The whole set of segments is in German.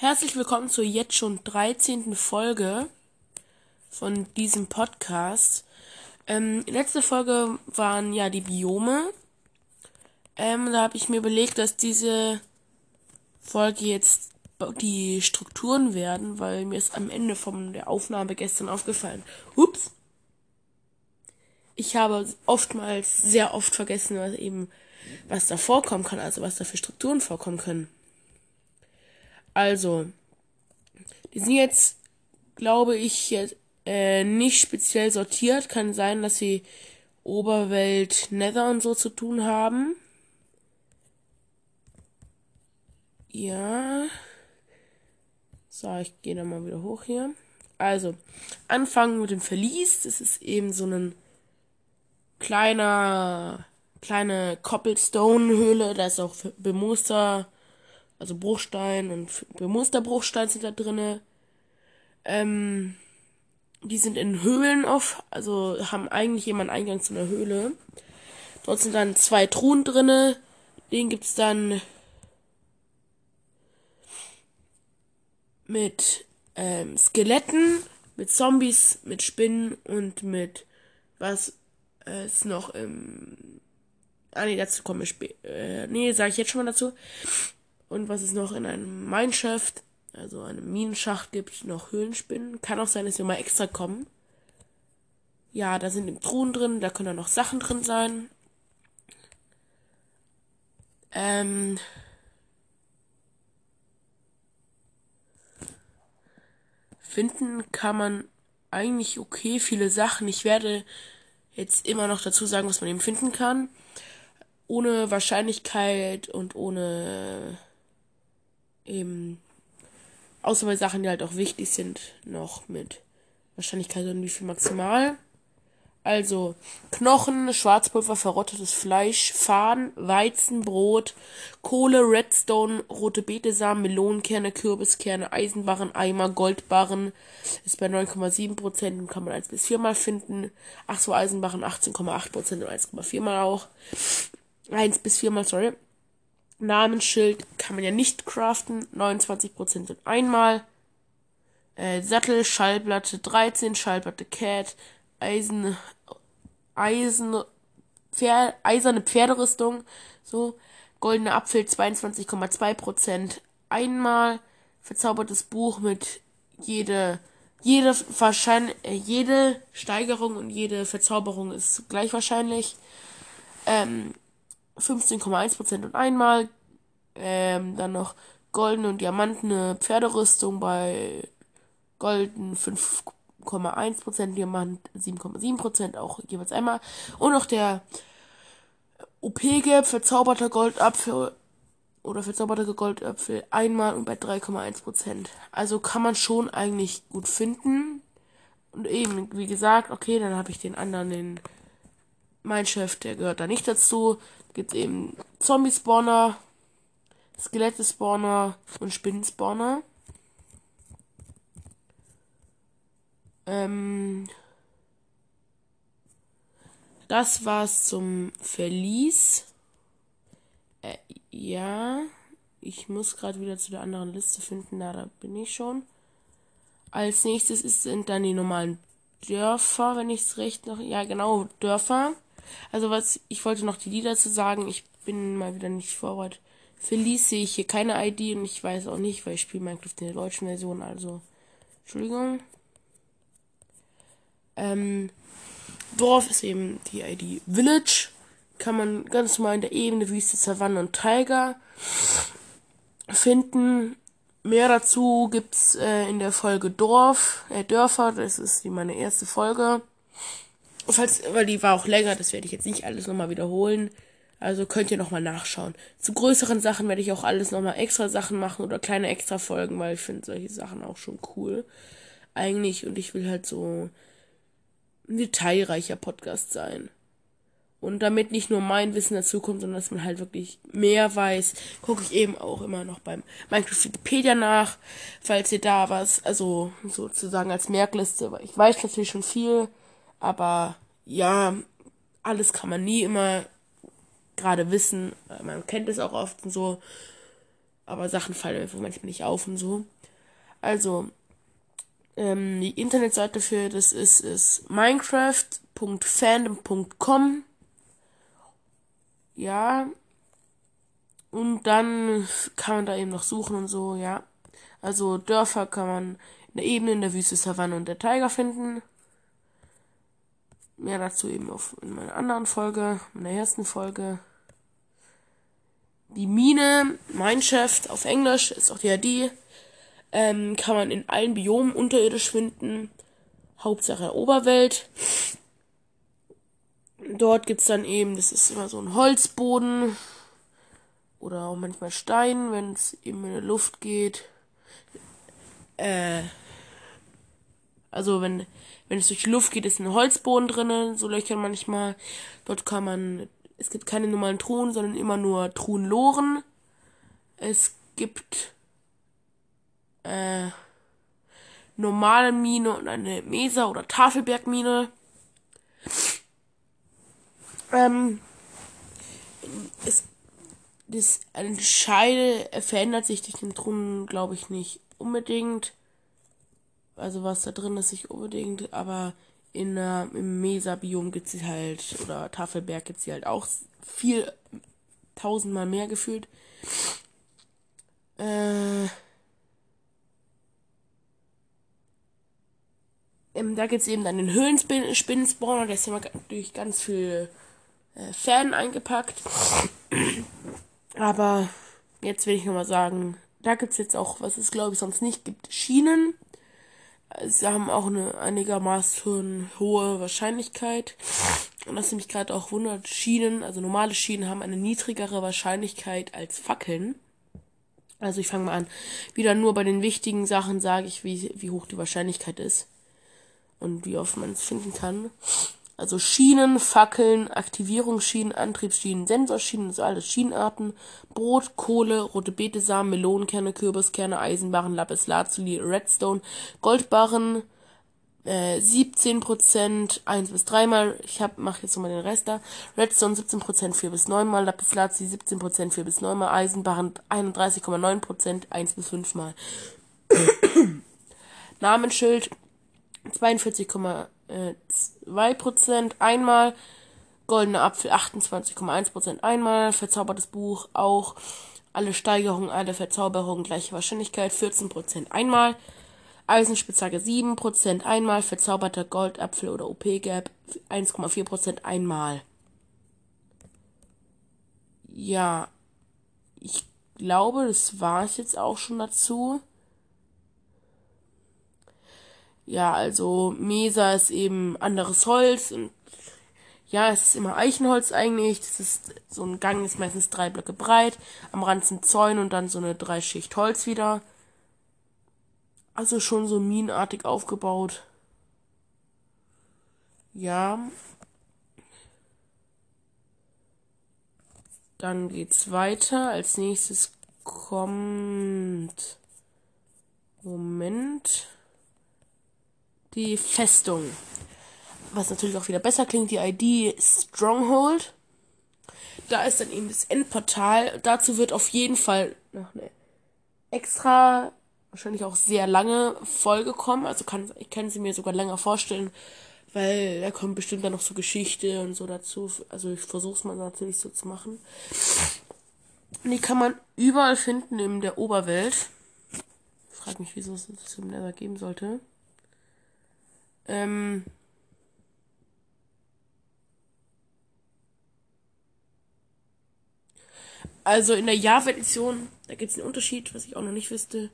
Herzlich willkommen zur jetzt schon 13. Folge von diesem Podcast. Ähm, letzte Folge waren ja die Biome. Ähm, da habe ich mir überlegt, dass diese Folge jetzt die Strukturen werden, weil mir ist am Ende von der Aufnahme gestern aufgefallen. Ups. Ich habe oftmals, sehr oft vergessen, was eben, was da vorkommen kann, also was da für Strukturen vorkommen können. Also, die sind jetzt, glaube ich, jetzt, äh, nicht speziell sortiert. Kann sein, dass sie Oberwelt, Nether und so zu tun haben. Ja. So, ich gehe dann mal wieder hoch hier. Also, anfangen mit dem Verlies. Das ist eben so ein kleiner, kleine Cobblestone-Höhle. Da ist auch Bemuster also Bruchstein und Bemusterbruchstein sind da drinne. Ähm, die sind in Höhlen auf, also haben eigentlich jemand Eingang zu einer Höhle. Dort sind dann zwei Truhen drinne. Den gibt's dann mit ähm, Skeletten, mit Zombies, mit Spinnen und mit was äh, ist noch im Ah nee, dazu komme ich später. Äh, nee, sage ich jetzt schon mal dazu. Und was es noch in einem Mineshaft, also einem Minenschacht gibt, noch Höhlenspinnen. Kann auch sein, dass wir mal extra kommen. Ja, da sind Truhen drin, da können dann noch Sachen drin sein. Ähm. Finden kann man eigentlich okay viele Sachen. Ich werde jetzt immer noch dazu sagen, was man eben finden kann. Ohne Wahrscheinlichkeit und ohne eben, außer bei Sachen, die halt auch wichtig sind, noch mit Wahrscheinlichkeit und wie viel maximal. Also Knochen, Schwarzpulver, verrottetes Fleisch, Faden, Weizen, Brot, Kohle, Redstone, rote Betesamen, Melonenkerne, Kürbiskerne, Eisenbarren, Eimer, Goldbarren ist bei 9,7% und kann man 1 bis 4 mal finden. Ach so, Eisenbarren 18,8% und 1,4 mal auch. 1 bis 4 mal, sorry. Namensschild kann man ja nicht craften. 29% sind einmal. Äh, Sattel, Schallplatte 13, Schallplatte Cat, Eisen, Eisen, Pfer, eiserne Pferderüstung, so. Goldene Apfel 22,2% einmal. Verzaubertes Buch mit jede, jede wahrscheinlich, äh, jede Steigerung und jede Verzauberung ist gleich wahrscheinlich. Ähm, 15,1% und einmal. Ähm, dann noch goldene und diamantene Pferderüstung bei golden 5,1%, Diamant 7,7%, auch jeweils einmal. Und noch der OP-Gap, verzauberter Goldapfel oder verzauberte Goldapfel einmal und bei 3,1%. Also kann man schon eigentlich gut finden. Und eben, wie gesagt, okay, dann habe ich den anderen, den mein Chef, der gehört da nicht dazu gibt eben Zombie-Spawner, Skelette-Spawner und Spinnen-Spawner. Ähm, das war's zum Verlies. Äh, ja, ich muss gerade wieder zu der anderen Liste finden, da, da bin ich schon. Als nächstes sind dann die normalen Dörfer, wenn ich es recht noch. Ja, genau, Dörfer. Also was, ich wollte noch die Lieder zu sagen, ich bin mal wieder nicht vorwärts. Felice sehe ich hier keine ID und ich weiß auch nicht, weil ich spiele Minecraft in der deutschen Version, also Entschuldigung. Ähm, Dorf ist eben die ID Village. Kann man ganz normal in der Ebene Wüste, Savanne und Tiger finden. Mehr dazu gibt's äh, in der Folge Dorf, äh, Dörfer, das ist die meine erste Folge. Falls, weil die war auch länger, das werde ich jetzt nicht alles nochmal wiederholen. Also könnt ihr nochmal nachschauen. Zu größeren Sachen werde ich auch alles nochmal extra Sachen machen oder kleine extra Folgen, weil ich finde solche Sachen auch schon cool. Eigentlich. Und ich will halt so ein detailreicher Podcast sein. Und damit nicht nur mein Wissen dazukommt, sondern dass man halt wirklich mehr weiß, gucke ich eben auch immer noch beim Minecraft Wikipedia nach, falls ihr da was, also sozusagen als Merkliste, weil ich weiß natürlich schon viel, aber ja, alles kann man nie immer gerade wissen. Man kennt es auch oft so. aber Sachen fallen einfach manchmal nicht auf und so. Also, ähm, die Internetseite für das ist, ist minecraft.fandom.com. Ja. Und dann kann man da eben noch suchen und so, ja. Also Dörfer kann man in der Ebene, in der Wüste, Savanne und der Tiger finden. Mehr dazu eben auf, in meiner anderen Folge, in der ersten Folge. Die Mine, Mineshaft auf Englisch, ist auch die ID. Ähm, kann man in allen Biomen unterirdisch finden. Hauptsache Oberwelt. Dort gibt's dann eben, das ist immer so ein Holzboden. Oder auch manchmal Stein, wenn es eben in der Luft geht. Äh, also wenn, wenn es durch die Luft geht, ist ein Holzboden drinnen, so Löcher manchmal. Dort kann man, es gibt keine normalen Truhen, sondern immer nur Truhenloren. Es gibt äh, normale Mine und eine Mesa- oder Tafelbergmine. Ähm, es, das Entscheide verändert sich durch den Truhen, glaube ich, nicht unbedingt. Also was da drin ist, nicht unbedingt, aber in äh, im Mesa-Biom gibt es halt, oder Tafelberg gibt es halt auch viel, tausendmal mehr gefühlt. Äh, Ähm, da gibt es eben dann den Höhlenspinnenspawner, der ist immer durch ganz viel äh, Fan eingepackt. Aber jetzt will ich nochmal sagen, da gibt es jetzt auch, was es glaube ich sonst nicht gibt, Schienen. Sie haben auch eine einigermaßen hohe Wahrscheinlichkeit. Und das mich gerade auch wundert, Schienen, also normale Schienen haben eine niedrigere Wahrscheinlichkeit als Fackeln. Also ich fange mal an. Wieder nur bei den wichtigen Sachen sage ich, wie, wie hoch die Wahrscheinlichkeit ist und wie oft man es finden kann. Also Schienen, Fackeln, Aktivierungsschienen, Antriebsschienen, Sensorschienen, also alles Schienenarten, Brot, Kohle, rote Betesamen, Melonenkerne, Kürbiskerne, Eisenbarren, Lapis Lazuli, Redstone, Goldbarren, äh, 17%, 1 bis 3 mal, ich hab, mach jetzt nochmal den Rest da, Redstone 17%, 4 bis 9 mal, Lapis Lazuli 17%, 4 bis 9 mal, Eisenbarren 31,9%, 1 bis 5 mal. Namensschild 42,2% einmal, Goldener Apfel 28,1% einmal, Verzaubertes Buch auch, alle Steigerungen, alle Verzauberungen, gleiche Wahrscheinlichkeit 14% einmal, Eisenspitzhacke 7% einmal, verzauberter Goldapfel oder OP-Gap 1,4% einmal. Ja, ich glaube, das war es jetzt auch schon dazu. Ja, also Mesa ist eben anderes Holz und ja, es ist immer Eichenholz eigentlich. Das ist so ein Gang ist meistens drei Blöcke breit, am Rand sind Zäune und dann so eine Dreischicht Holz wieder. Also schon so minenartig aufgebaut. Ja. Dann geht's weiter. Als nächstes kommt Moment die Festung. Was natürlich auch wieder besser klingt, die ID Stronghold. Da ist dann eben das Endportal. Dazu wird auf jeden Fall noch eine extra, wahrscheinlich auch sehr lange Folge kommen. Also kann, ich kann sie mir sogar länger vorstellen, weil da kommt bestimmt dann noch so Geschichte und so dazu. Also ich versuche es mal natürlich so zu machen. Die kann man überall finden in der Oberwelt. Ich frage mich, wieso es das im Nether geben sollte. Ähm, also in der Java-Edition, da gibt es einen Unterschied, was ich auch noch nicht wüsste.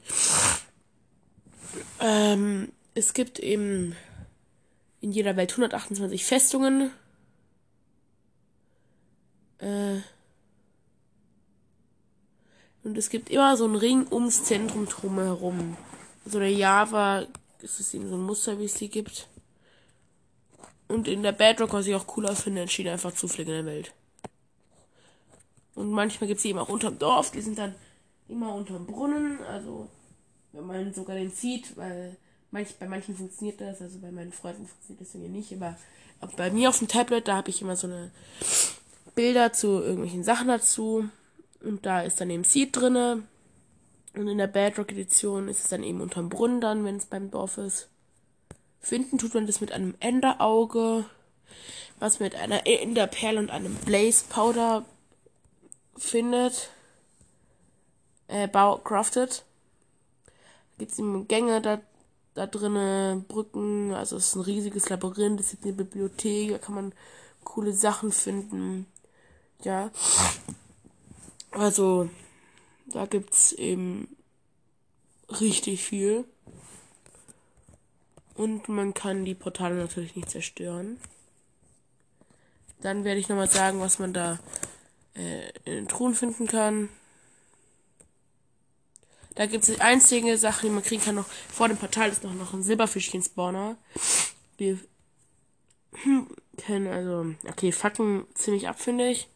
Ähm, es gibt eben in jeder Welt 128 Festungen. Äh, und es gibt immer so einen Ring ums Zentrum drumherum. Also der Java ist es eben so ein Muster, wie es die gibt. Und in der Bedrock, was ich auch cooler finde, entstehen einfach Zufälle in der Welt. Und manchmal gibt es die eben auch unterm Dorf, die sind dann immer unterm Brunnen, also wenn man sogar den sieht, weil manch, bei manchen funktioniert das, also bei meinen Freunden funktioniert das irgendwie nicht, aber, aber bei mir auf dem Tablet, da habe ich immer so eine Bilder zu irgendwelchen Sachen dazu und da ist dann eben Seed drinne Und in der Bedrock-Edition ist es dann eben unterm Brunnen dann, wenn es beim Dorf ist. Finden tut man das mit einem Enderauge, was mit einer Enderperle und einem Blaze Powder findet. Äh, bau craftet. Gibt es eben Gänge da, da drinnen, Brücken, also es ist ein riesiges Labyrinth, es gibt eine Bibliothek, da kann man coole Sachen finden. Ja. Also, da gibt's eben richtig viel. Und man kann die Portale natürlich nicht zerstören. Dann werde ich nochmal sagen, was man da äh, in den Truhen finden kann. Da gibt es die einzige Sache, die man kriegen kann noch. Vor dem Portal ist noch, noch ein Silberfischchen-Spawner. Die können also, okay, fucken ziemlich ab, finde ich.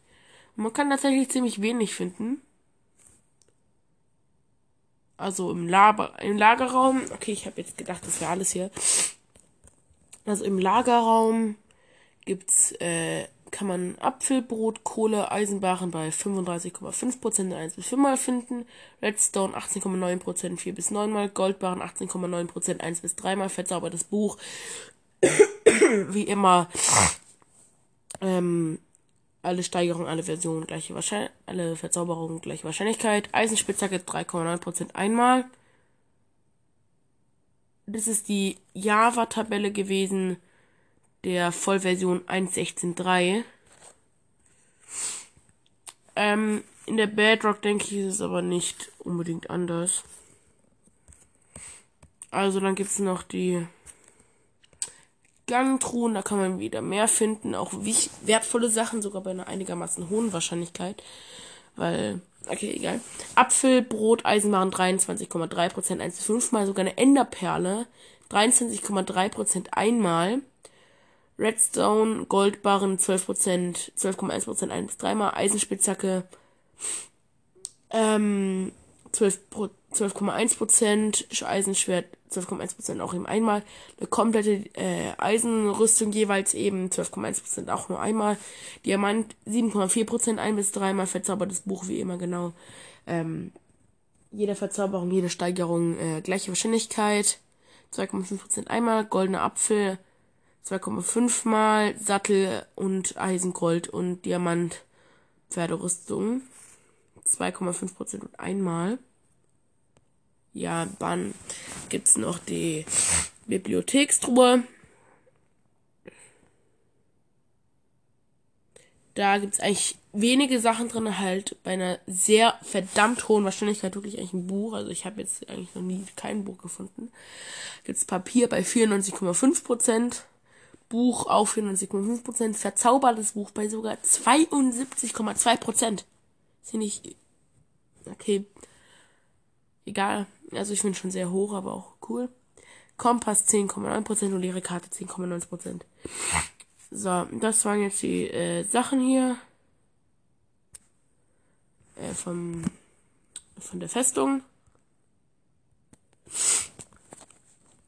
Und man kann tatsächlich ziemlich wenig finden. Also im, Laber, im Lagerraum. Okay, ich habe jetzt gedacht, das wäre alles hier. Also im Lagerraum gibt's, äh, kann man Apfelbrot, Kohle, Eisenbaren bei 35,5% 1 bis 5 mal finden. Redstone 18,9% 4 bis 9 mal. Goldbarren 18,9% 1 bis 3 mal. Verzaubertes Buch. Wie immer. Ähm, alle Steigerungen, alle Versionen, gleiche Wahrscheinlichkeit, alle Verzauberungen, gleiche Wahrscheinlichkeit. Eisenspitzhacke 3,9% einmal. Das ist die Java-Tabelle gewesen der Vollversion 1.16.3. Ähm, in der Bedrock denke ich, ist es aber nicht unbedingt anders. Also dann gibt es noch die Gangtruhen, da kann man wieder mehr finden, auch wertvolle Sachen, sogar bei einer einigermaßen hohen Wahrscheinlichkeit. Weil, okay, egal. Apfel, Brot, Eisenwaren 23,3%, 1 bis 5 mal, sogar eine Enderperle 23,3% einmal. Redstone, Goldbarren 12%, 12,1%, 1 bis 3 mal, Eisenspitzhacke ähm, 12 12,1%, Eisenschwert 12,1% auch eben einmal, eine komplette äh, Eisenrüstung jeweils eben 12,1% auch nur einmal, Diamant 7,4% ein bis dreimal, verzaubertes Buch wie immer genau, ähm, jede Verzauberung, jede Steigerung äh, gleiche Wahrscheinlichkeit, 2,5% einmal, goldener Apfel 2,5 mal, Sattel und Eisengold und Diamant Pferderüstung 2,5% und einmal. Ja, dann gibt's noch die Bibliothekstruhe. Da gibt's eigentlich wenige Sachen drin, halt bei einer sehr verdammt hohen Wahrscheinlichkeit wirklich eigentlich ein Buch. Also ich habe jetzt eigentlich noch nie kein Buch gefunden. Gibt's Papier bei 94,5%, Buch auf 94,5%, verzaubertes Buch bei sogar 72,2%. Ist hier nicht. Okay. Egal. Also ich finde schon sehr hoch, aber auch cool. Kompass 10,9% und leere Karte 10,9%. So, das waren jetzt die äh, Sachen hier. Äh, vom, von der Festung.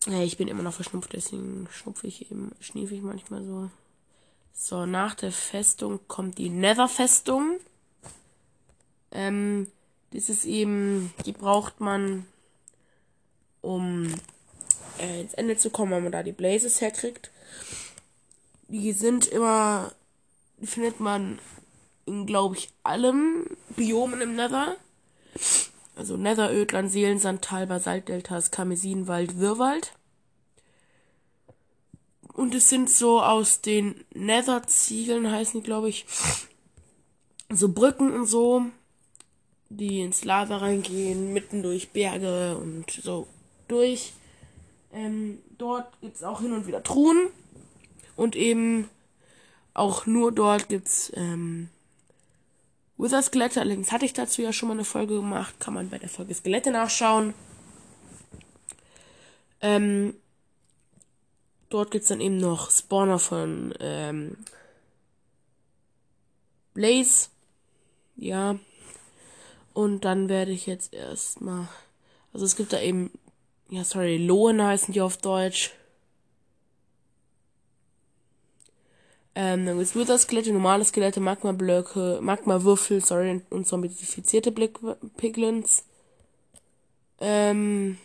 Äh, ich bin immer noch verschnupft, deswegen schnupfe ich eben, schniefe ich manchmal so. So, nach der Festung kommt die Nether-Festung. Ähm, das ist eben, die braucht man um äh, ins Ende zu kommen, wenn man da die Blazes herkriegt. Die sind immer, die findet man in, glaube ich, allem Biomen im Nether. Also Nether, Ödland, Seelensand, Tal, Basaltdeltas, Karmesinwald, Wirrwald. Und es sind so aus den Nether-Ziegeln, heißen die, glaube ich, so Brücken und so, die ins Lava reingehen, mitten durch Berge und so durch. Ähm, dort gibt es auch hin und wieder Truhen. Und eben auch nur dort gibt es ähm, Wither-Skelette. Allerdings hatte ich dazu ja schon mal eine Folge gemacht. Kann man bei der Folge Skelette nachschauen. Ähm, dort gibt es dann eben noch Spawner von ähm, Blaze. Ja. Und dann werde ich jetzt erstmal. Also es gibt da eben ja, sorry, Lohen heißen die auf Deutsch. Ähm, dann gibt's Wither-Skelette, normale Skelette, Magma-Blöcke, Magma-Würfel, sorry, und zombifizierte Piglins. Ähm,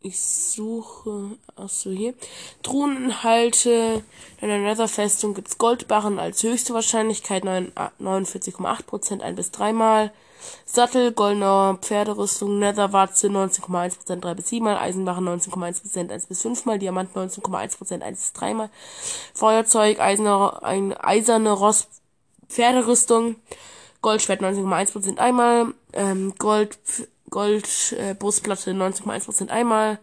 ich suche, achso hier. Truheninhalte in der Netherfestung gibt's Goldbarren als höchste Wahrscheinlichkeit 49,8%, ein bis dreimal. Sattel, goldener Pferderüstung, Netherwarze 19,1%, 3 bis 7 mal, Eisenbarren 19,1%, 1 bis 5 mal, Diamant 19,1%, 1 bis 3 mal, Feuerzeug, eiserne, ein, eiserne Ross, Pferderüstung, Goldschwert 19,1% einmal, ähm, Gold, Gold, äh, Brustplatte 19,1% einmal,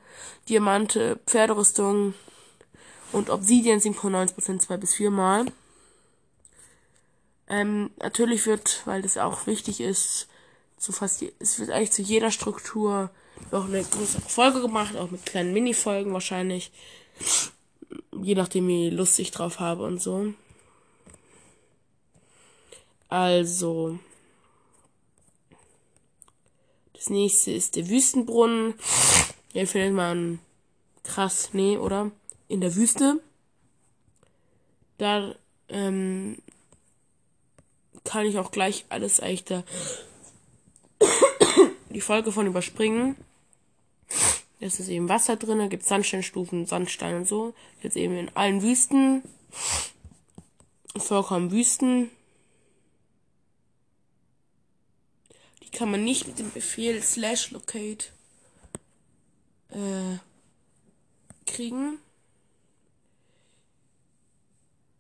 Diamante, Pferderüstung und Obsidian 7,9% 2 bis 4 mal. Ähm, natürlich wird, weil das auch wichtig ist, zu fast, je, es wird eigentlich zu jeder Struktur noch eine größere Folge gemacht, auch mit kleinen Mini-Folgen wahrscheinlich. Je nachdem, wie Lust ich drauf habe und so. Also. Das nächste ist der Wüstenbrunnen. Hier findet man krass, nee, oder? In der Wüste. Da ähm, kann ich auch gleich alles eigentlich da die Folge von überspringen. Es ist eben Wasser drin, da gibt Sandsteinstufen, Sandstein und so. Jetzt eben in allen Wüsten. Vollkommen Wüsten. Die kann man nicht mit dem Befehl slash locate äh, kriegen.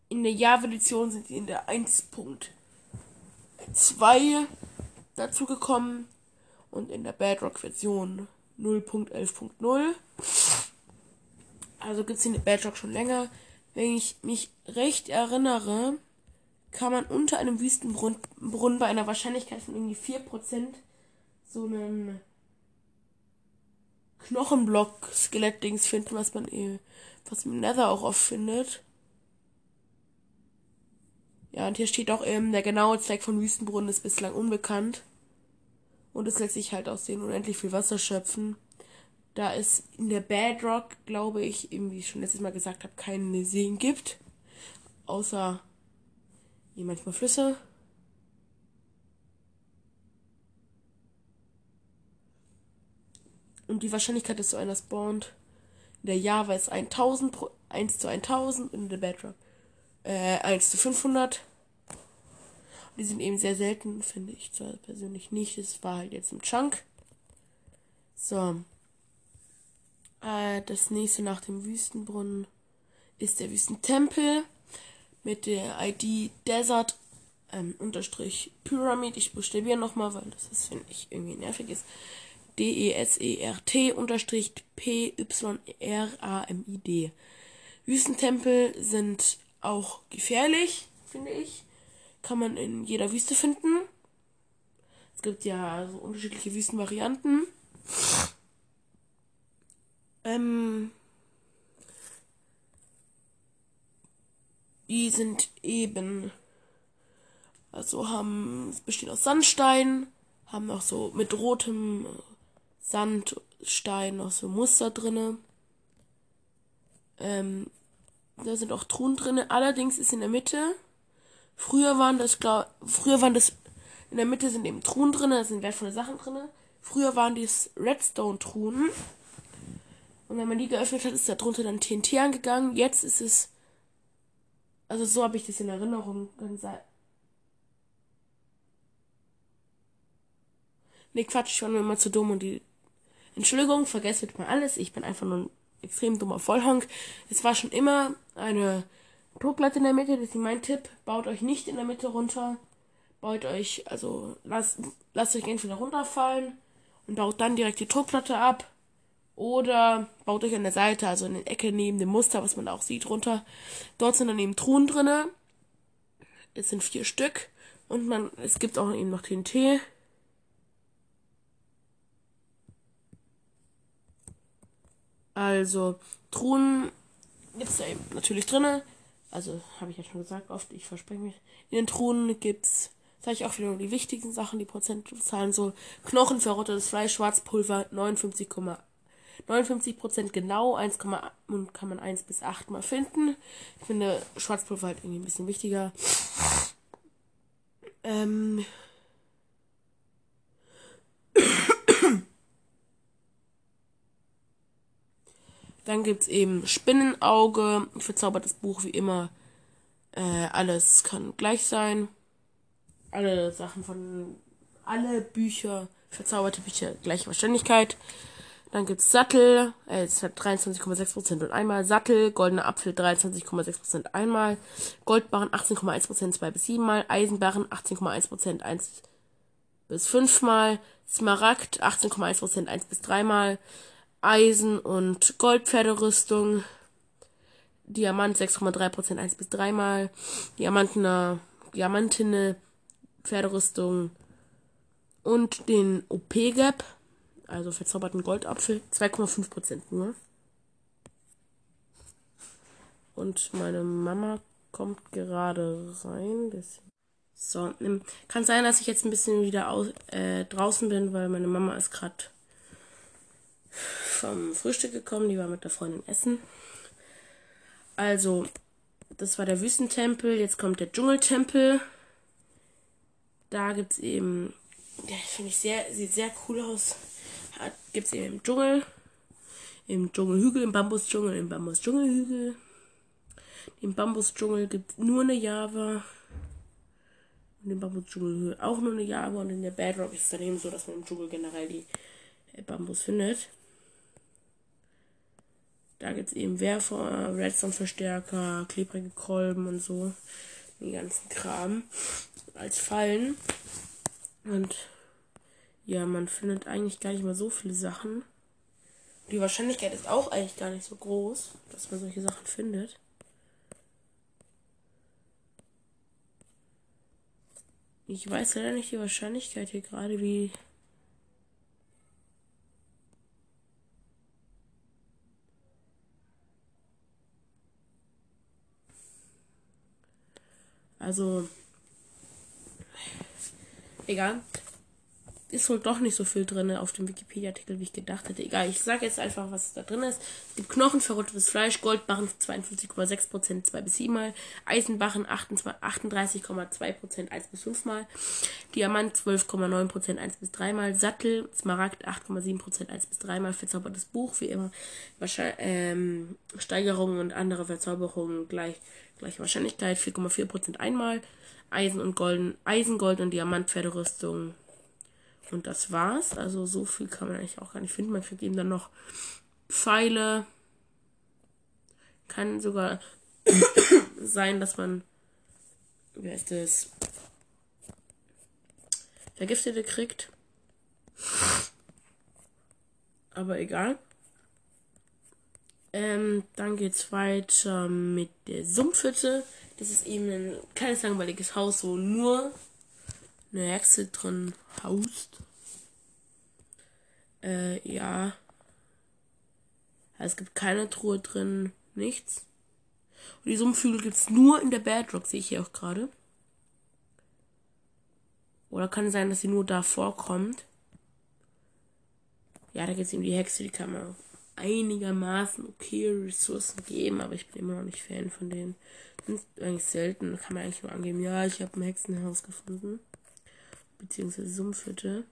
In der Java-Edition sind die in der 1.2 dazugekommen und in der Bedrock-Version 0.11.0. Also gibt es der Bedrock schon länger. Wenn ich mich recht erinnere, kann man unter einem Wüstenbrunnen bei einer Wahrscheinlichkeit von irgendwie 4% so einen Knochenblock-Skelett-Dings finden, was man eh, was im Nether auch oft findet. Ja, und hier steht auch eben, der genaue Zweck von Wüstenbrunnen ist bislang unbekannt. Und es lässt sich halt aus denen unendlich viel Wasser schöpfen. Da es in der Bedrock, glaube ich, eben wie ich schon letztes Mal gesagt habe, keine Seen gibt. Außer hier manchmal Flüsse. Und die Wahrscheinlichkeit, dass so einer spawnt, in der Java ist 1000 pro, 1 zu 1000 und in der Bedrock äh, 1 zu 500. Und die sind eben sehr selten, finde ich zwar persönlich nicht. Das war halt jetzt im Chunk. So. Äh, das nächste nach dem Wüstenbrunnen ist der Wüstentempel mit der ID Desert ähm, unterstrich Pyramid. Ich buchstabiere nochmal, weil das ist, finde ich, irgendwie nervig ist. D-E-S-E-R-T unterstrich P-Y-R-A-M-I-D. Wüstentempel sind auch gefährlich, finde ich. Kann man in jeder Wüste finden. Es gibt ja so unterschiedliche Wüstenvarianten. Ähm, Die sind eben, also haben, bestehen aus Sandstein, haben auch so mit rotem Sandstein noch so Muster drinne. Ähm, da sind auch Truhen drinne. Allerdings ist in der Mitte, früher waren das, glaub, früher waren das, in der Mitte sind eben Truhen drinne, da sind wertvolle Sachen drinne. Früher waren dies Redstone-Truhen. Und wenn man die geöffnet hat, ist da drunter dann TNT angegangen. Jetzt ist es also so habe ich das in Erinnerung. Nee, Quatsch, ich war nur immer zu dumm und die. Entschuldigung, vergesst bitte mal alles. Ich bin einfach nur ein extrem dummer Vollhonk. Es war schon immer eine Druckplatte in der Mitte, das ist mein Tipp. Baut euch nicht in der Mitte runter. Baut euch, also lasst, lasst euch entweder runterfallen und baut dann direkt die Druckplatte ab. Oder baut euch an der Seite, also in der Ecke neben dem Muster, was man auch sieht, runter. Dort sind dann eben Truhen drinne. Es sind vier Stück. Und man, es gibt auch eben noch TNT. Also, Truhen gibt es da eben natürlich drinne. Also, habe ich ja schon gesagt, oft, ich verspreche mich. In den Truhen gibt's, sage ich auch wieder nur die wichtigen Sachen, die Prozentzahlen, so Knochen, verrottetes Fleisch, Schwarzpulver, 59,8 59% genau, 1, kann man 1 bis 8 mal finden. Ich finde Schwarzpulver halt irgendwie ein bisschen wichtiger. Ähm, Dann gibt es eben Spinnenauge, verzaubertes Buch wie immer. Äh, alles kann gleich sein. Alle Sachen von alle Bücher, verzauberte Bücher, gleiche Wahrscheinlichkeit. Dann gibt es Sattel, äh, es hat 23,6% und einmal. Sattel, goldener Apfel 23,6% einmal. Goldbarren 18,1% 2 bis 7 mal. Eisenbarren 18,1% 1 bis 5 mal. Smaragd 18,1% 1 bis 3 mal. Eisen- und Goldpferderüstung. Diamant 6,3% 1 bis 3 mal. Diamantene, Diamantine Pferderüstung und den OP-Gap, also verzauberten Goldapfel, 2,5% nur. Und meine Mama kommt gerade rein. So, kann sein, dass ich jetzt ein bisschen wieder aus, äh, draußen bin, weil meine Mama ist gerade vom Frühstück gekommen. Die war mit der Freundin essen. Also, das war der Wüstentempel. Jetzt kommt der Dschungeltempel. Da gibt es eben ja, finde ich sehr, sieht sehr cool aus. Gibt es eben im Dschungel, im Dschungelhügel, im Bambusdschungel, im Bambusdschungelhügel. Im Bambusdschungel gibt es nur eine Java. Und im Bambusdschungel auch nur eine Java. Und in der Bedrock ist es dann eben so, dass man im Dschungel generell die Bambus findet. Da gibt es eben Werfer, Redstone-Verstärker, klebrige Kolben und so. Den ganzen Kram als Fallen. Und ja, man findet eigentlich gar nicht mal so viele Sachen. Die Wahrscheinlichkeit ist auch eigentlich gar nicht so groß, dass man solche Sachen findet. Ich weiß leider nicht die Wahrscheinlichkeit hier gerade, wie. Also, Egal. Ist wohl doch nicht so viel drin auf dem Wikipedia-Artikel, wie ich gedacht hätte. Egal, ich sage jetzt einfach, was da drin ist. Es gibt Knochen, verrottetes Fleisch, Goldbarren 52,6%, 2 bis 7 mal, Eisenbarren 38,2%, 1 bis 5 mal, Diamant 12,9%, 1 bis 3 mal, Sattel, Smaragd 8,7%, 1 bis 3 mal, verzaubertes Buch, wie immer, ähm, Steigerungen und andere Verzauberungen gleich, gleiche Wahrscheinlichkeit, 4,4% einmal, Eisen und Golden, Eisen, Gold und Diamantpferderüstung. Und das war's. Also so viel kann man eigentlich auch gar nicht finden. Man kriegt eben dann noch Pfeile. Kann sogar sein, dass man, wie heißt das, Vergiftete kriegt. Aber egal. Ähm, dann geht's weiter mit der Sumpfhütte. Das ist eben ein kleines langweiliges Haus, wo nur eine Hexe drin haust. Äh, ja. Es gibt keine Truhe drin, nichts. Und die Sumpfhügel gibt es nur in der Bedrock, sehe ich hier auch gerade. Oder kann es sein, dass sie nur da vorkommt? Ja, da gibt es eben die Hexe, die kann man einigermaßen okay Ressourcen geben, aber ich bin immer noch nicht Fan von denen. Sind eigentlich selten. Da kann man eigentlich nur angeben, ja, ich habe ein Hexenhaus gefunden. Beziehungsweise Sumpfhütte.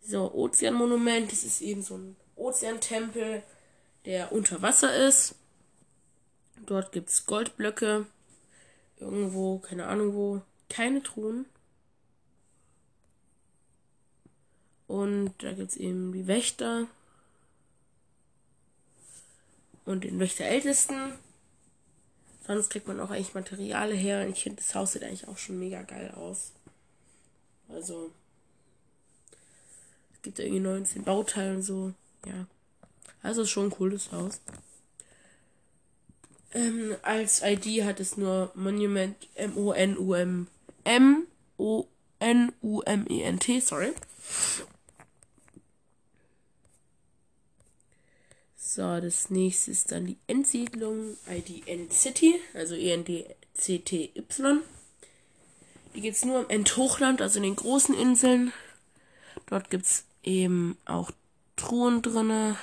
So, Ozeanmonument. Das ist eben so ein Ozeantempel, der unter Wasser ist. Dort gibt es Goldblöcke. Irgendwo, keine Ahnung wo. Keine Truhen. Und da gibt es eben die Wächter und den Wächterältesten. Sonst kriegt man auch eigentlich Materialien her. Und ich finde, das Haus sieht eigentlich auch schon mega geil aus. Also, es gibt irgendwie 19 Bauteile und so. Ja. Also ist schon ein cooles Haus. Ähm, als ID hat es nur Monument M-O-N-U-M. M-O-N-U-M-E-N-T, sorry. So, das nächste ist dann die Endsiedlung, ID City, also E-N-D-C-T-Y. Die geht es nur im Endhochland, also in den großen Inseln. Dort gibt es eben auch Truhen drinne.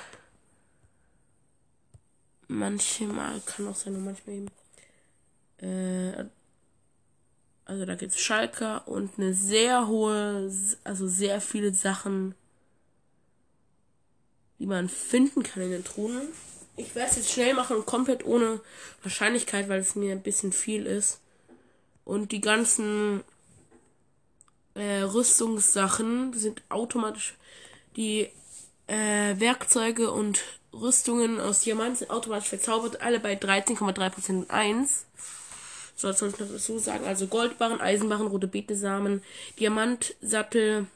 Manchmal kann auch sein, manchmal eben. Äh, also da gibt es Schalker und eine sehr hohe, also sehr viele Sachen die man finden kann in den Truhen. Ich werde es jetzt schnell machen und komplett ohne Wahrscheinlichkeit, weil es mir ein bisschen viel ist. Und die ganzen äh, Rüstungssachen sind automatisch die äh, Werkzeuge und Rüstungen aus Diamant sind automatisch verzaubert, alle bei 13,3% 1. So, das soll ich noch dazu sagen. Also Goldbarren, Eisenbarren, rote Betesamen, Diamantsattel,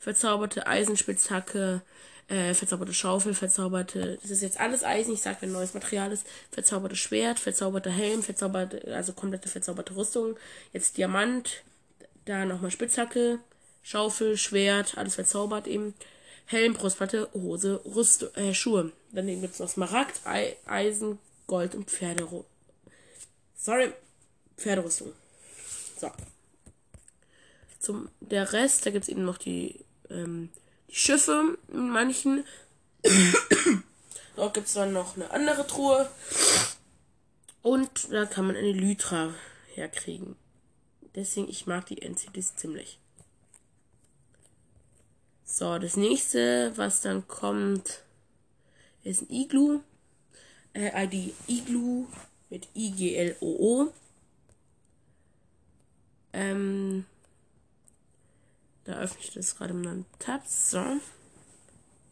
verzauberte Eisenspitzhacke, äh, verzauberte Schaufel, verzauberte, das ist jetzt alles Eisen, ich sag, wenn neues Material ist, verzauberte Schwert, verzauberter Helm, verzauberte, also komplette verzauberte Rüstung, jetzt Diamant, da nochmal Spitzhacke, Schaufel, Schwert, alles verzaubert eben. Helm, Brustplatte, Hose, Rüstung, äh, Schuhe. Daneben gibt es noch Smaragd, Ei, Eisen, Gold und Pferderüstung. Sorry, Pferderüstung. So. Zum, der Rest, da gibt es eben noch die, ähm, die Schiffe in manchen. Dort gibt es dann noch eine andere Truhe. Und da kann man eine Lytra herkriegen. Deswegen, ich mag die NCDs ziemlich. So, das nächste, was dann kommt, ist ein Iglu. Äh, ID Iglu mit I-G-L-O-O. Ähm, da öffne ich das gerade mit einem Tab. So.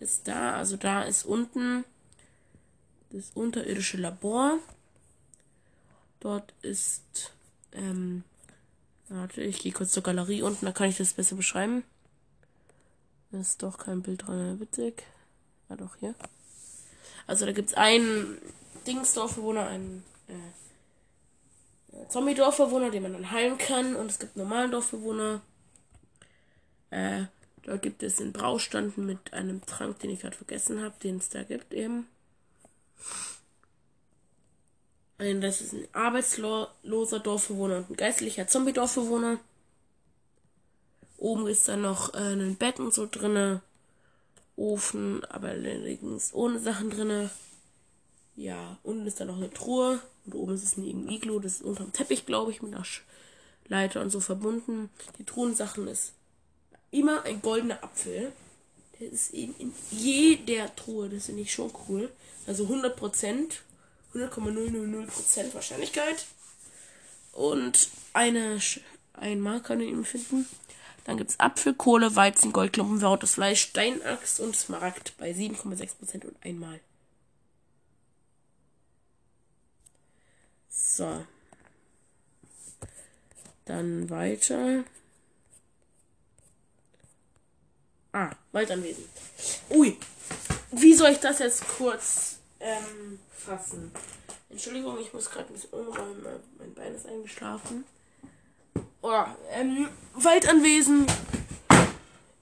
Ist da, also da ist unten das unterirdische Labor. Dort ist, ähm, warte, ich gehe kurz zur Galerie unten, da kann ich das besser beschreiben. Da ist doch kein Bild dran, witzig. Ja, doch, hier. Also da gibt es einen Dingsdorfbewohner, einen äh, Zombie-Dorfbewohner, den man dann heilen kann. Und es gibt normalen Dorfbewohner. Äh, da gibt es einen Braustanden mit einem Trank, den ich gerade vergessen habe, den es da gibt eben. Und das ist ein arbeitsloser Dorfbewohner und ein geistlicher Zombie-Dorfbewohner. Oben ist dann noch äh, ein Bett und so drinne. Ofen, aber allerdings ohne Sachen drinne. Ja, unten ist dann noch eine Truhe. Und oben ist es ein Iglo, das ist unterm Teppich, glaube ich, mit einer Leiter und so verbunden. Die Truhensachen ist immer ein goldener Apfel. Der ist eben in jeder Truhe. Das finde ich schon cool. Also 100 Prozent. 100,000% Wahrscheinlichkeit. Und eine, ein Marker kann ihn finden. Dann gibt es Apfel, Kohle, Weizen, Goldklumpen, verrottes Fleisch, Steinachs und Smaragd bei 7,6% und einmal. So. Dann weiter. Ah, Waldanwesen. Ui. Wie soll ich das jetzt kurz ähm, fassen? Entschuldigung, ich muss gerade ein bisschen umräumen. Mein Bein ist eingeschlafen. Oh, ähm, Waldanwesen.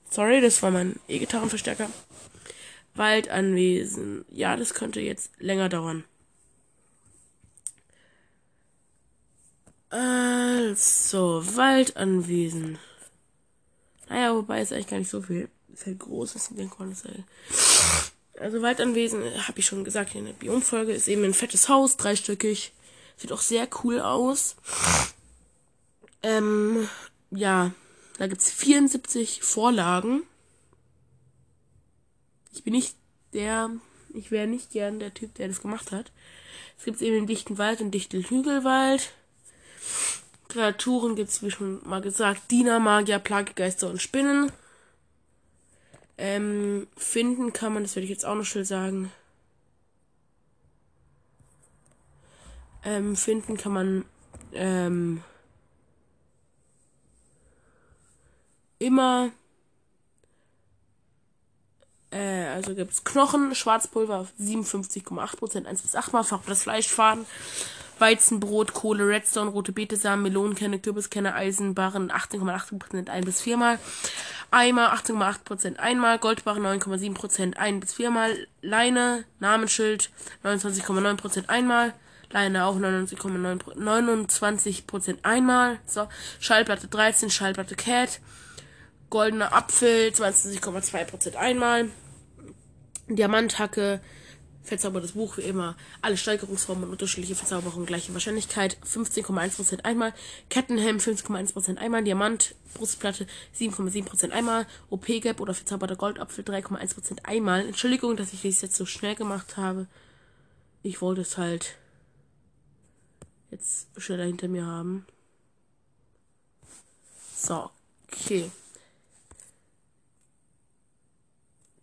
Sorry, das war mein E-Gitarrenverstärker. Waldanwesen. Ja, das könnte jetzt länger dauern. Also, Waldanwesen. Naja, wobei es eigentlich gar nicht so viel Feld groß ist. Den Kornfeld. Also Waldanwesen, habe ich schon gesagt, in der Biomfolge ist eben ein fettes Haus, dreistöckig. Sieht auch sehr cool aus. Ähm, ja, da gibt's 74 Vorlagen. Ich bin nicht der, ich wäre nicht gern der Typ, der das gemacht hat. Es gibt eben den dichten Wald und dichten Hügelwald. Kreaturen gibt's, wie schon mal gesagt, Diener, Magier, Plagegeister und Spinnen. Ähm, finden kann man, das werde ich jetzt auch noch schnell sagen. Ähm, finden kann man, ähm, immer, äh, also gibt's Knochen, Schwarzpulver 57,8%, 1 bis 8 mal, verrottes Fleischfaden, Weizenbrot, Kohle, Redstone, rote Betesamen, Melonenkerne, Kürbiskerne, Eisenbarren 18,8% 1 bis 4 mal, Eimer 18,8% einmal, Goldbarren 9,7% 1 bis 4 mal, Leine, Namensschild 29,9% einmal, Leine auch 99,9 29% einmal, so, Schallplatte 13, Schallplatte Cat, goldener Apfel 22,2% einmal, Diamanthacke Verzaubertes Buch, wie immer. Alle Steigerungsformen, unterschiedliche Verzauberungen, gleiche Wahrscheinlichkeit. 15,1% einmal. Kettenhelm 15,1% einmal. Diamant, Brustplatte 7,7% einmal. OP-Gap oder verzauberter Goldapfel 3,1% einmal. Entschuldigung, dass ich das jetzt so schnell gemacht habe. Ich wollte es halt jetzt schneller hinter mir haben. So, okay.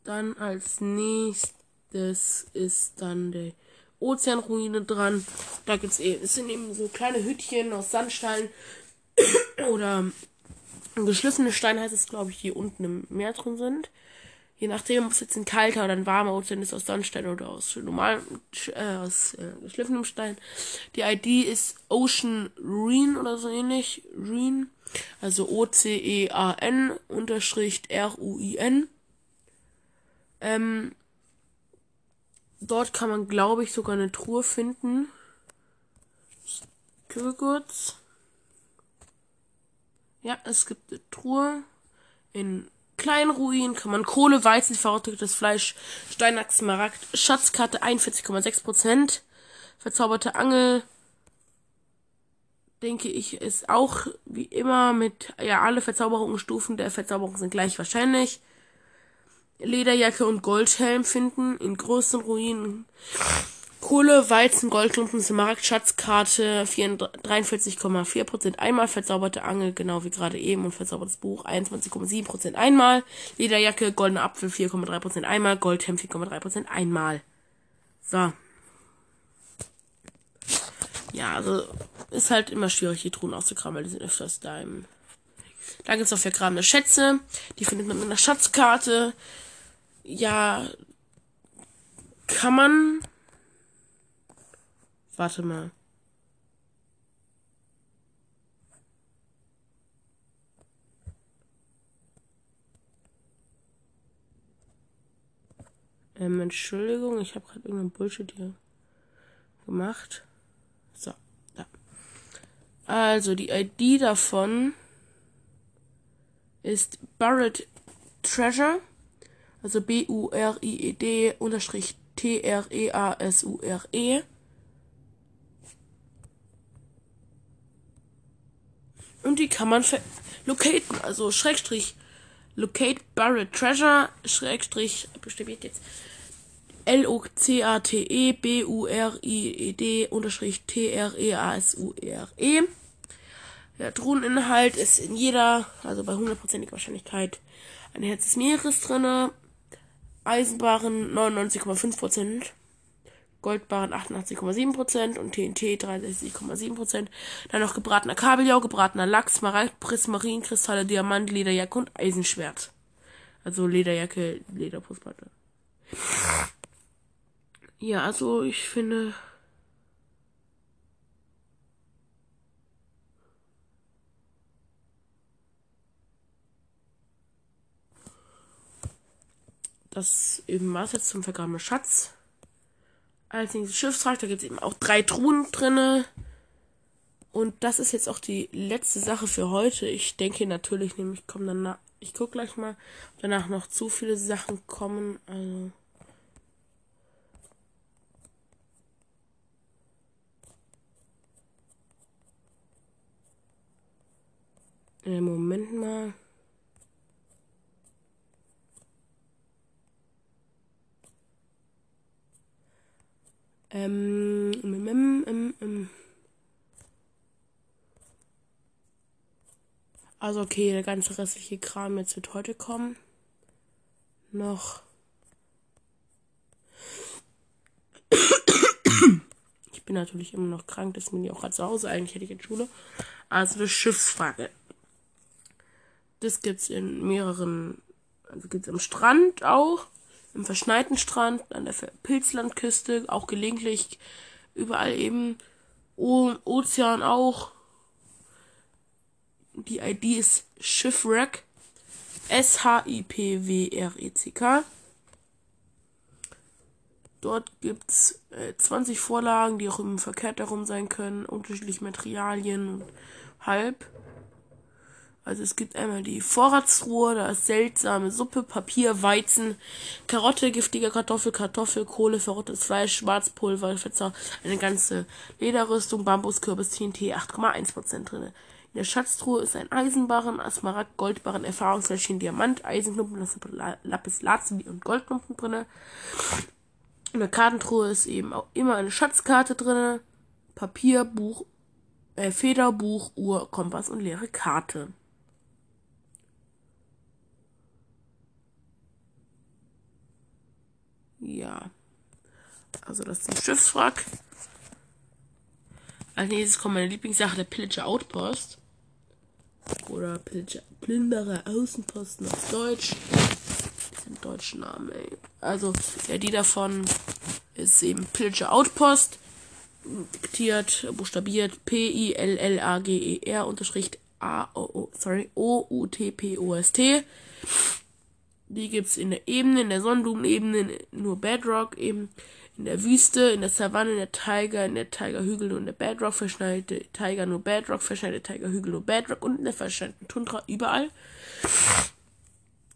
Dann als nächstes ist dann die Ozeanruine dran. Da gibt's eben, es sind eben so kleine Hütchen aus Sandstein oder geschliffene Stein heißt es, glaube ich, die unten im Meer drin sind. Je nachdem, ob es jetzt ein kalter oder ein warmer Ozean ist, aus Sandstein oder aus normalem, äh, aus äh, geschliffenem Stein. Die ID ist Ocean Ruin oder so ähnlich. Ruin. Also O-C-E-A-N unterstrich R-U-I-N. Ähm, dort kann man, glaube ich, sogar eine Truhe finden. Ich kurz. Ja, es gibt eine Truhe. In kleinen Ruinen kann man Kohle, Weizen, verrottetes Fleisch, Steinachs, Smaragd, Schatzkarte 41,6%. Verzauberte Angel, denke ich, ist auch wie immer mit, ja, alle Verzauberungsstufen der Verzauberung sind gleich wahrscheinlich. Lederjacke und Goldhelm finden in größeren Ruinen. Kohle, Weizen, Goldklumpen, Smaragd, Schatzkarte 43,4% einmal, verzauberte Angel, genau wie gerade eben, und verzaubertes Buch 21,7% einmal, Lederjacke, goldener Apfel 4,3% einmal, Goldhelm 4,3% einmal. So. Ja, also ist halt immer schwierig, die Truhen auszukramen, weil die sind öfters da im. Da gibt es auch vergrabene Schätze, die findet man mit einer Schatzkarte ja, kann man. Warte mal. Ähm, Entschuldigung, ich habe gerade irgendeinen Bullshit hier gemacht. So, da. Also, die ID davon ist Buried Treasure. Also B-U-R-I-E-D unterstrich T-R-E-A-S-U-R-E. -E. Und die kann man locaten, also Schrägstrich locate buried treasure, Schrägstrich, bestimmt jetzt L-O-C-A-T-E B-U-R-I-E-D unterstrich T-R-E-A-S-U-R-E. -E. Der Truheninhalt ist in jeder, also bei hundertprozentiger Wahrscheinlichkeit, ein Herz des Meeres drinne. Eisenbaren 99,5%, Goldbaren 88,7% und TNT 63,7%. Dann noch gebratener Kabeljau, gebratener Lachs, Smaragd, Prismarin, Kristalle, Diamant, Lederjacke und Eisenschwert. Also Lederjacke, Lederbrustplatte. Ja, also ich finde, Das eben war jetzt zum vergrabenen Schatz. Als nächstes Schiffstrag, da gibt es eben auch drei Truhen drinne. Und das ist jetzt auch die letzte Sache für heute. Ich denke natürlich, nämlich kommen danach. Ich gucke gleich mal, ob danach noch zu viele Sachen kommen. Also. Moment mal. Ähm, ähm, ähm, ähm, Also okay, der ganze restliche Kram jetzt wird heute kommen. Noch. Ich bin natürlich immer noch krank, deswegen bin ich auch gerade zu Hause. Eigentlich hätte ich in Schule. Also eine Schiffsfrage. Das gibt's in mehreren, also gibt's am Strand auch im verschneiten Strand, an der Pilzlandküste, auch gelegentlich überall eben. O Ozean auch. Die ID ist Shipwreck. S-H-I-P-W-R-E-C-K. Dort gibt's äh, 20 Vorlagen, die auch im verkehrt darum sein können, unterschiedliche Materialien und halb. Also es gibt einmal die Vorratstruhe, da ist seltsame Suppe, Papier, Weizen, Karotte, giftiger Kartoffel, Kartoffel, Kohle, verrottetes Fleisch, Schwarzpulver, Fetzer, eine ganze Lederrüstung, Bambuskürbis, TNT, 8,1% drin. In der Schatztruhe ist ein Eisenbarren, Asmaragd, Goldbarren, Erfahrungsfläschchen, Diamant, Eisenklumpen, Lapis Lazuli und Goldklumpen drin. In der Kartentruhe ist eben auch immer eine Schatzkarte drin, Papier, Buch, äh, Feder, Buch, Uhr, Kompass und leere Karte. Ja. Also das ist ein Schiffswrack. Als nächstes kommt meine Lieblingssache, der Pillager Outpost. Oder Plünderer Außenposten auf Deutsch. Das sind deutsche Namen, ey. Also, ja, die davon ist eben Pillager Outpost. Diktiert, buchstabiert P-I-L-L-A-G-E-R unterstrich A, O, O, sorry, O-U-T-P-O-S-T. Die gibt's in der Ebene, in der Sonnenblumenebene, nur Bedrock eben in der Wüste, in der Savanne, in der Tiger, in der Tigerhügel nur in der Bedrock, verschneite Tiger nur Bedrock, verschneite Tigerhügel nur Bedrock und in der verschneiten Tundra überall.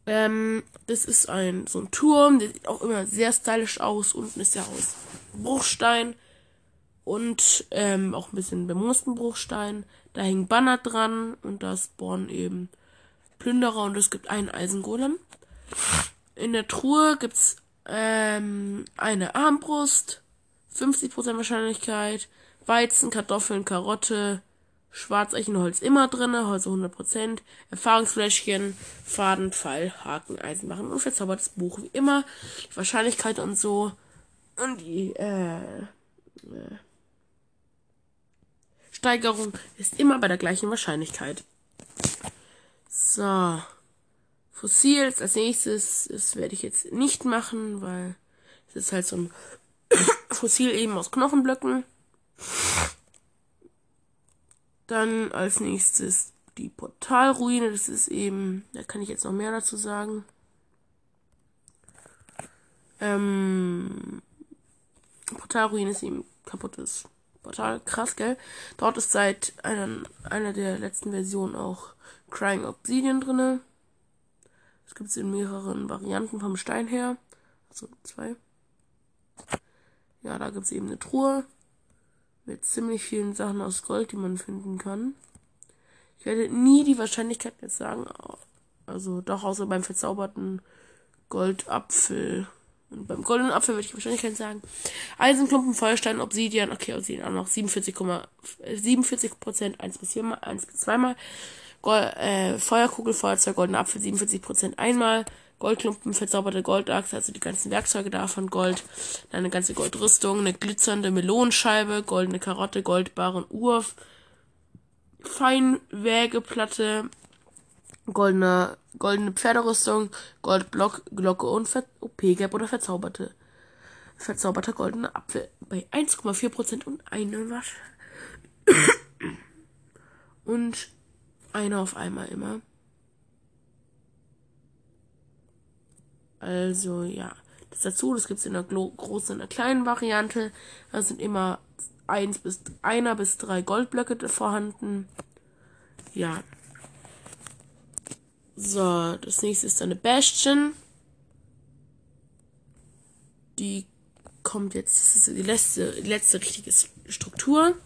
Ähm, das ist ein so ein Turm, der sieht auch immer sehr stylisch aus. Unten ist ja aus Bruchstein und ähm, auch ein bisschen bemoosten Bruchstein. Da hängen Banner dran und da spawnen eben Plünderer und es gibt einen Eisengolem. In der Truhe gibt's ähm, eine Armbrust, 50% Wahrscheinlichkeit, Weizen, Kartoffeln, Karotte, Schwarzeichenholz immer drinne, Holz 100%, Erfahrungsfläschchen, Faden, Pfeil, Haken, Eisenbarren und verzaubertes Buch wie immer, die Wahrscheinlichkeit und so und die äh, äh, Steigerung ist immer bei der gleichen Wahrscheinlichkeit. So. Fossils als nächstes, das werde ich jetzt nicht machen, weil es ist halt so ein Fossil eben aus Knochenblöcken. Dann als nächstes die Portalruine, das ist eben, da kann ich jetzt noch mehr dazu sagen. Ähm, Portalruine ist eben kaputtes Portal, krass, gell? Dort ist seit einer, einer der letzten Versionen auch Crying Obsidian drinne. Das gibt es in mehreren Varianten vom Stein her. Also zwei. Ja, da gibt es eben eine Truhe mit ziemlich vielen Sachen aus Gold, die man finden kann. Ich werde nie die Wahrscheinlichkeit jetzt sagen. Also doch außer beim verzauberten Goldapfel. Und beim goldenen Apfel würde ich Wahrscheinlichkeit sagen. Eisenklumpen, Feuerstein, Obsidian. Okay, Obsidian auch noch 47, 47 Prozent. 1 bis 4 mal, 1 bis 2 mal. Gold, äh, Feuerkugel, Feuerzeug, goldener Apfel 47% einmal. Goldklumpen, verzauberte Goldachse, also die ganzen Werkzeuge davon, Gold, dann eine ganze Goldrüstung, eine glitzernde Melonenscheibe, goldene Karotte, Goldbarren, Uhr, Feinwägeplatte, goldene, goldene Pferderüstung, Goldblock, Glocke und OP-Gap oder verzauberte, verzauberter goldener Apfel bei 1,4% und eine Wasche. und einer auf einmal immer. Also ja, das dazu, das gibt es in der großen und der kleinen Variante. Da sind immer eins bis einer bis drei Goldblöcke vorhanden. Ja. So, das nächste ist eine Bastion. Die kommt jetzt, das ist die letzte, die letzte richtige Struktur.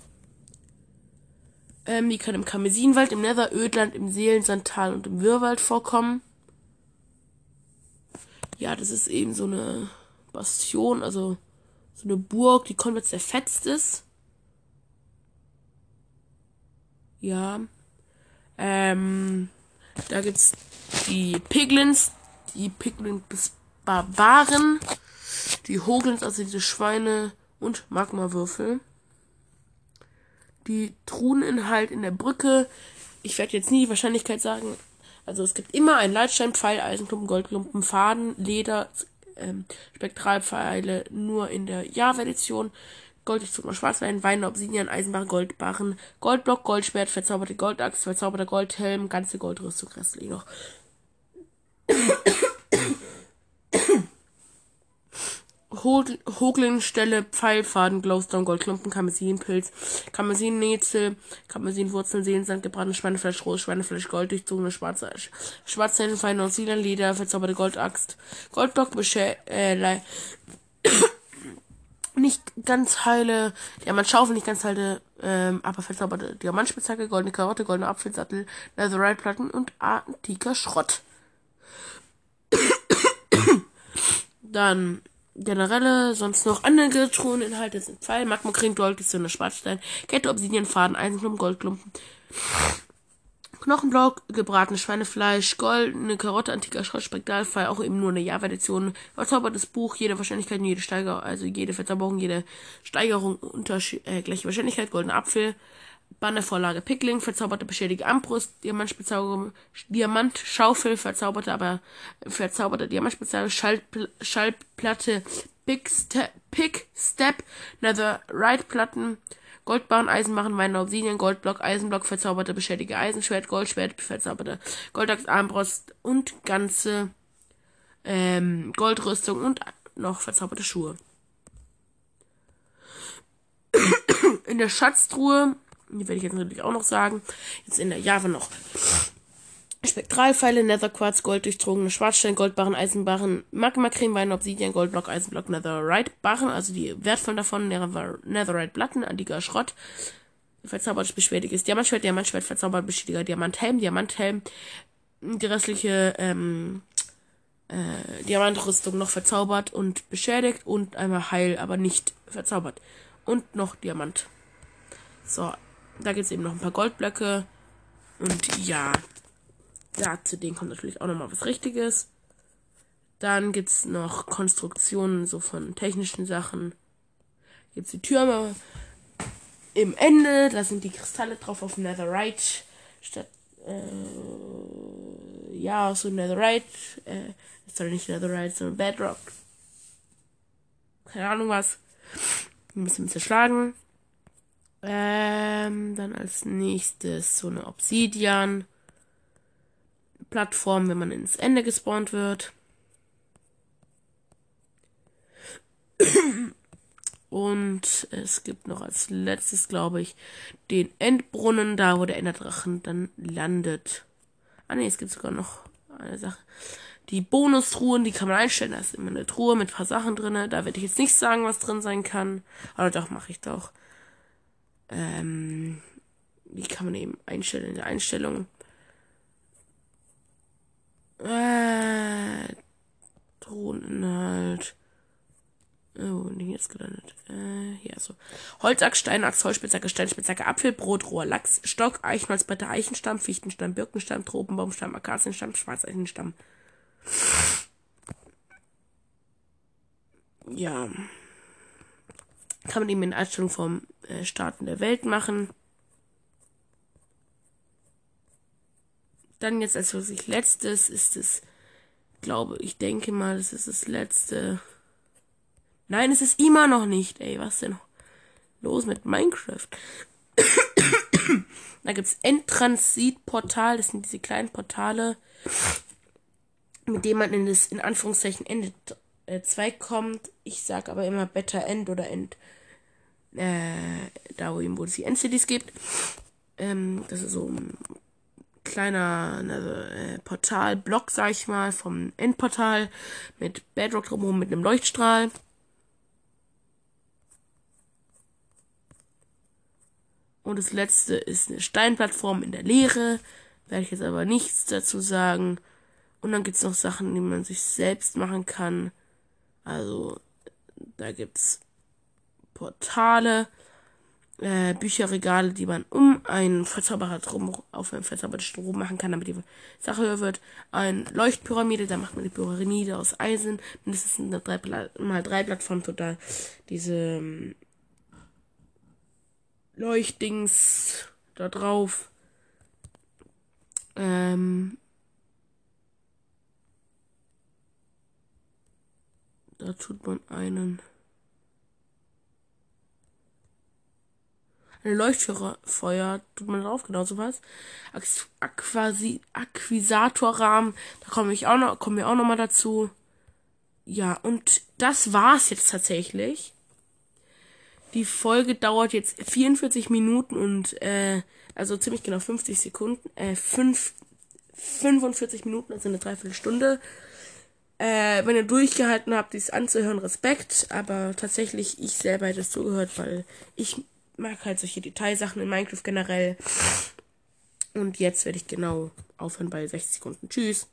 Ähm, die kann im Karmesinwald, im Netherödland, im Seelensandtal und im Wirrwald vorkommen. Ja, das ist eben so eine Bastion, also so eine Burg, die komplett zerfetzt ist. Ja. Ähm, da gibt's die Piglins, die Piglins-Barbaren, die Hoglins, also diese Schweine und Magmawürfel die Truheninhalt in der Brücke. Ich werde jetzt nie die Wahrscheinlichkeit sagen. Also es gibt immer einen Leitstein, Pfeil, Eisenklumpen, Goldklumpen, Faden, Leder, ähm, Spektralpfeile nur in der Java-Edition. Gold, ich mal Schwarzwein, Wein, Obsidian, Eisenbach, Goldbarren, Goldblock, Goldschwert, verzauberte Goldachs, verzauberter Goldhelm, ganze Goldrüstung, restlich noch. Hoglinstelle, Pfeilfaden, Glowstone, Goldklumpen, Karmesinpilz, Karmesinnetzel, Karmesinwurzeln, Seelensand, gebrannt, Schweinefleisch, Roh, Schweinefleisch, Gold, durchzogene Schwarze, Schwarze fein Neuseeland-Leder, verzauberte Goldaxt, Goldblock, Besche äh, nicht ganz heile, Diamantschaufel, nicht ganz heile, ähm, aber verzauberte Diamantspitzhacke, goldene Karotte, goldene Apfelsattel, Netherite-Platten und antiker Schrott. Dann generelle, sonst noch andere Truheninhalte sind Pfeil, Magma-Creme, Gold, Gestone, Schwarzstein, Kette, Obsidian, Faden, Eisenklumpen, Goldklumpen, Knochenblock, gebratenes Schweinefleisch, goldene Karotte, antiker Schrott, Spektralfall, auch eben nur eine Java-Edition, verzaubertes Buch, jede Wahrscheinlichkeit, jede Steigerung, also jede Verzauberung, jede Steigerung, Unterschied, äh, gleiche Wahrscheinlichkeit, goldener Apfel, Bannervorlage Pickling, verzauberte beschädigte Armbrust, Diamantschaufel, verzauberte, aber verzauberte Diamantspitzhauge, Schall, Schallplatte, Pick, Step, Pick, Step, Netherite Platten, Goldbahn, Eisenbarren, Wein, Obsidian, Goldblock, Eisenblock, verzauberte beschädigte Eisenschwert, Goldschwert, verzauberte Goldachs, Armbrust und ganze ähm, Goldrüstung und noch verzauberte Schuhe. In der Schatztruhe die werde ich jetzt natürlich auch noch sagen. Jetzt in der Java noch. Spektralpfeile, Netherquarz, Gold durchdrungene Schwarzstein, Goldbarren, Eisenbarren, Magma-Creme, Wein, Obsidian, Goldblock, Eisenblock, Netherite, Barren, also die wertvollen davon, Netherite Platten, antiker Schrott, verzaubert beschwerliches Diamantschwert, Diamantschwert, verzaubert beschädiger Diamanthelm, Diamanthelm, die restliche, ähm, äh, Diamantrüstung noch verzaubert und beschädigt und einmal heil, aber nicht verzaubert. Und noch Diamant. So, da gibt es eben noch ein paar Goldblöcke. Und ja, ja, zu denen kommt natürlich auch nochmal was Richtiges. Dann gibt es noch Konstruktionen so von technischen Sachen. Gibt es die Türme im Ende, da sind die Kristalle drauf auf Netherite. Statt, äh, ja, so Netherite, äh, sorry, nicht Netherite, sondern Bedrock. Keine Ahnung was. Ein bisschen zerschlagen. Ähm, dann als nächstes so eine Obsidian. Plattform, wenn man ins Ende gespawnt wird. Und es gibt noch als letztes, glaube ich, den Endbrunnen, da wo der Enderdrachen dann landet. Ah ne, es gibt sogar noch eine Sache. Die Bonustruhen, die kann man einstellen. Da ist immer eine Truhe mit ein paar Sachen drin. Da werde ich jetzt nicht sagen, was drin sein kann. Aber doch, mache ich doch ähm, wie kann man eben einstellen in der Einstellung? Äh, Drohneninhalt. Oh, und jetzt gelandet. Äh, ja, so. Holzaxt, Steinachs, Holzspitzhacke, Steinspitzhacke, Apfel, Brot, roher Lachs, Stock, Eichenholzbretter, Eichenstamm, Fichtenstamm, Birkenstamm, Tropenbaumstamm, Akazienstamm, Schwarzeichenstamm. Ja kann man eben in Einstellung vom äh, Starten der Welt machen. Dann jetzt als wirklich letztes ist es, glaube ich, denke mal, das ist das letzte. Nein, es ist immer noch nicht. Ey, was denn los mit Minecraft? da gibt's Endtransit-Portal, das sind diese kleinen Portale, mit denen man in das in Anführungszeichen Ende 2 äh, kommt. Ich sag aber immer Better End oder End. Äh, da wo eben, wo es die Endcities gibt. Ähm, das ist so ein kleiner ne, äh, Portalblock, sag ich mal, vom Endportal mit Bedrock drumherum mit einem Leuchtstrahl. Und das letzte ist eine Steinplattform in der Leere. Werde ich jetzt aber nichts dazu sagen. Und dann gibt es noch Sachen, die man sich selbst machen kann. Also, da gibt's Portale, äh, Bücherregale, die man um einen Verzauberer drum, auf einen verzauberten Strom machen kann, damit die Sache höher wird. Ein Leuchtpyramide, da macht man die Pyramide aus Eisen. Mindestens eine 3 mal 3 Plattform total. Diese ähm, Leuchtdings da drauf. Ähm, Da tut man einen. Eine Leuchtfeuer tut man drauf, genau sowas. Aquasi Akquisatorrahmen, da komme ich auch noch, kommen wir auch noch mal dazu. ja, und das war's jetzt tatsächlich. Die Folge dauert jetzt 44 Minuten und äh, also ziemlich genau 50 Sekunden, äh, 5, 45 Minuten, also eine Dreiviertelstunde. Äh, wenn ihr durchgehalten habt, dies anzuhören, Respekt. Aber tatsächlich, ich selber hätte es zugehört, weil ich mag halt solche Detailsachen in Minecraft generell. Und jetzt werde ich genau aufhören bei 60 Sekunden. Tschüss.